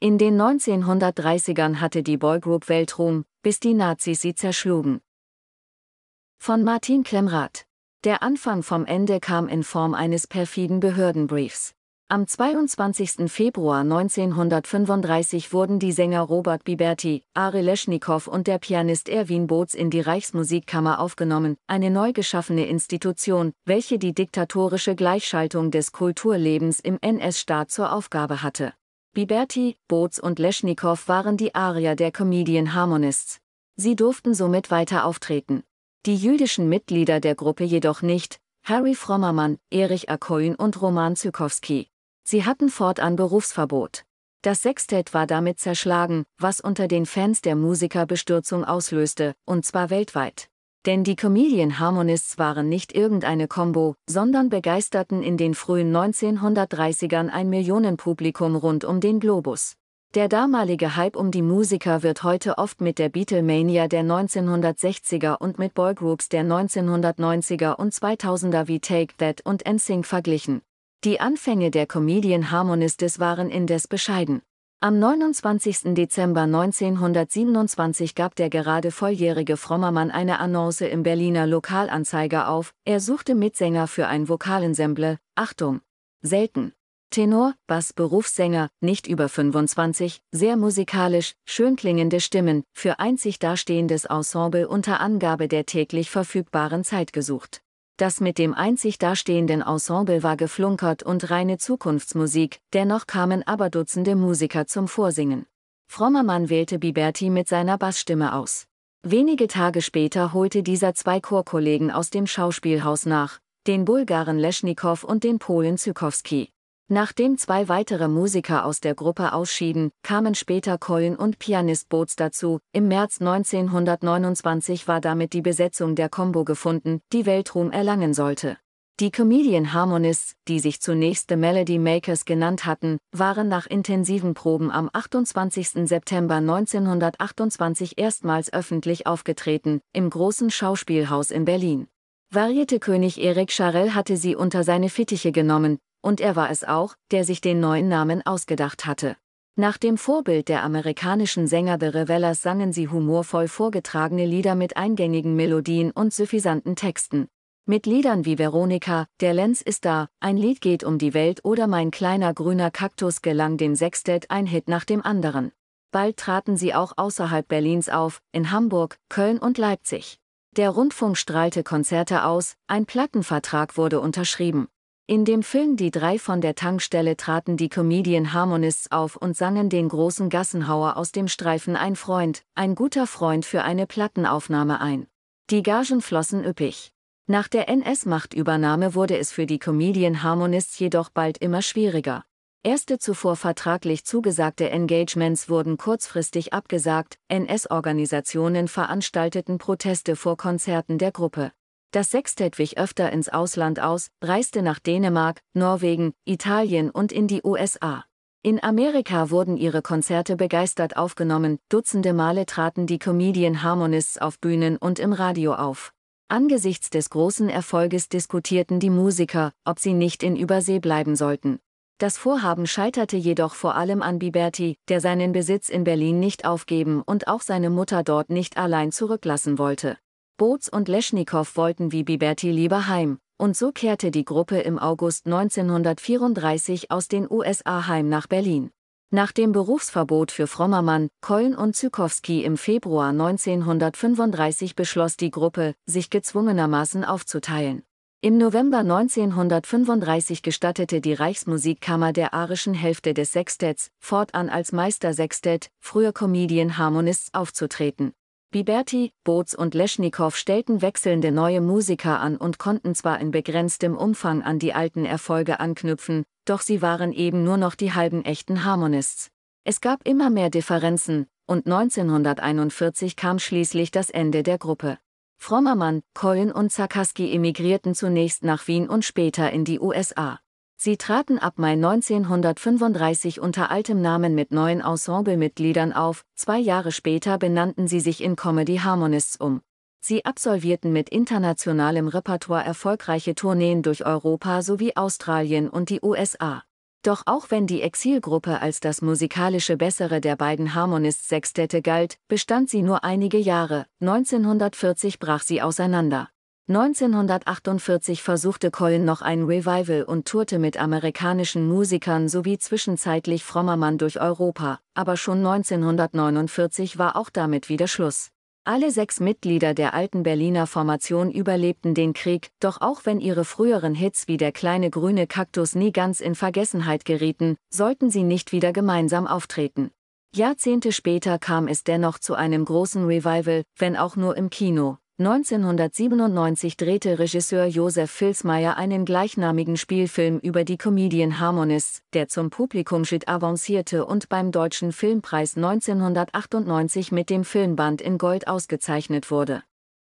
In den 1930ern hatte die Boygroup Weltruhm, bis die Nazis sie zerschlugen. Von Martin Klemrath. Der Anfang vom Ende kam in Form eines perfiden Behördenbriefs. Am 22. Februar 1935 wurden die Sänger Robert Biberti, Ari Leschnikow und der Pianist Erwin Boots in die Reichsmusikkammer aufgenommen, eine neu geschaffene Institution, welche die diktatorische Gleichschaltung des Kulturlebens im NS-Staat zur Aufgabe hatte. Biberti, Boots und Leschnikow waren die Arier der Comedian Harmonists. Sie durften somit weiter auftreten. Die jüdischen Mitglieder der Gruppe jedoch nicht, Harry Frommermann, Erich Akoin und Roman Zykowski. Sie hatten fortan Berufsverbot. Das Sextett war damit zerschlagen, was unter den Fans der Musiker Bestürzung auslöste, und zwar weltweit. Denn die Comedian Harmonists waren nicht irgendeine Combo, sondern begeisterten in den frühen 1930ern ein Millionenpublikum rund um den Globus. Der damalige Hype um die Musiker wird heute oft mit der Beatlemania der 1960er und mit Boygroups der 1990er und 2000er wie Take That und NSYNC verglichen. Die Anfänge der Comedian Harmonistes waren indes bescheiden. Am 29. Dezember 1927 gab der gerade volljährige Frommermann eine Annonce im Berliner Lokalanzeiger auf, er suchte Mitsänger für ein Vokalensemble, Achtung! Selten. Tenor, Bass, Berufssänger, nicht über 25, sehr musikalisch, schön klingende Stimmen, für einzig dastehendes Ensemble unter Angabe der täglich verfügbaren Zeit gesucht. Das mit dem einzig dastehenden Ensemble war geflunkert und reine Zukunftsmusik, dennoch kamen aber Dutzende Musiker zum Vorsingen. Frommermann wählte Biberti mit seiner Bassstimme aus. Wenige Tage später holte dieser zwei Chorkollegen aus dem Schauspielhaus nach, den Bulgaren Leschnikow und den Polen Zykowski. Nachdem zwei weitere Musiker aus der Gruppe ausschieden, kamen später Colin und Pianist Boots dazu. Im März 1929 war damit die Besetzung der Combo gefunden, die Weltruhm erlangen sollte. Die Comedian Harmonists, die sich zunächst The Melody Makers genannt hatten, waren nach intensiven Proben am 28. September 1928 erstmals öffentlich aufgetreten, im großen Schauspielhaus in Berlin. Varieté-König Eric Charell hatte sie unter seine Fittiche genommen, und er war es auch, der sich den neuen Namen ausgedacht hatte. Nach dem Vorbild der amerikanischen Sänger The Revelers sangen sie humorvoll vorgetragene Lieder mit eingängigen Melodien und suffisanten Texten. Mit Liedern wie Veronika, Der Lenz ist da, Ein Lied geht um die Welt oder Mein kleiner grüner Kaktus gelang dem Sextett ein Hit nach dem anderen. Bald traten sie auch außerhalb Berlins auf, in Hamburg, Köln und Leipzig. Der Rundfunk strahlte Konzerte aus, ein Plattenvertrag wurde unterschrieben. In dem Film Die drei von der Tankstelle traten die Comedian Harmonists auf und sangen den großen Gassenhauer aus dem Streifen Ein Freund, ein guter Freund für eine Plattenaufnahme ein. Die Gagen flossen üppig. Nach der NS-Machtübernahme wurde es für die Comedian Harmonists jedoch bald immer schwieriger. Erste zuvor vertraglich zugesagte Engagements wurden kurzfristig abgesagt, NS-Organisationen veranstalteten Proteste vor Konzerten der Gruppe. Das Sextett wich öfter ins Ausland aus, reiste nach Dänemark, Norwegen, Italien und in die USA. In Amerika wurden ihre Konzerte begeistert aufgenommen, Dutzende Male traten die Comedian Harmonists auf Bühnen und im Radio auf. Angesichts des großen Erfolges diskutierten die Musiker, ob sie nicht in Übersee bleiben sollten. Das Vorhaben scheiterte jedoch vor allem an Biberti, der seinen Besitz in Berlin nicht aufgeben und auch seine Mutter dort nicht allein zurücklassen wollte. Boots und Leschnikow wollten wie Biberti lieber heim, und so kehrte die Gruppe im August 1934 aus den USA heim nach Berlin. Nach dem Berufsverbot für Frommermann, Koln und Zykowski im Februar 1935 beschloss die Gruppe, sich gezwungenermaßen aufzuteilen. Im November 1935 gestattete die Reichsmusikkammer der arischen Hälfte des Sextetts, fortan als Meistersextett, früher Comedian Harmonists aufzutreten. Biberti, Boots und Leschnikow stellten wechselnde neue Musiker an und konnten zwar in begrenztem Umfang an die alten Erfolge anknüpfen, doch sie waren eben nur noch die halben echten Harmonists. Es gab immer mehr Differenzen, und 1941 kam schließlich das Ende der Gruppe. Frommermann, Colin und Zakaski emigrierten zunächst nach Wien und später in die USA. Sie traten ab Mai 1935 unter altem Namen mit neuen Ensemblemitgliedern auf, zwei Jahre später benannten sie sich in Comedy Harmonists um. Sie absolvierten mit internationalem Repertoire erfolgreiche Tourneen durch Europa sowie Australien und die USA. Doch auch wenn die Exilgruppe als das musikalische Bessere der beiden Harmonist-Sextette galt, bestand sie nur einige Jahre, 1940 brach sie auseinander. 1948 versuchte Colin noch ein Revival und tourte mit amerikanischen Musikern sowie zwischenzeitlich Frommermann durch Europa, aber schon 1949 war auch damit wieder Schluss. Alle sechs Mitglieder der alten Berliner Formation überlebten den Krieg, doch auch wenn ihre früheren Hits wie der kleine grüne Kaktus nie ganz in Vergessenheit gerieten, sollten sie nicht wieder gemeinsam auftreten. Jahrzehnte später kam es dennoch zu einem großen Revival, wenn auch nur im Kino. 1997 drehte Regisseur Josef Filsmeier einen gleichnamigen Spielfilm über die Comedian Harmonists, der zum Publikumschit avancierte und beim Deutschen Filmpreis 1998 mit dem Filmband in Gold ausgezeichnet wurde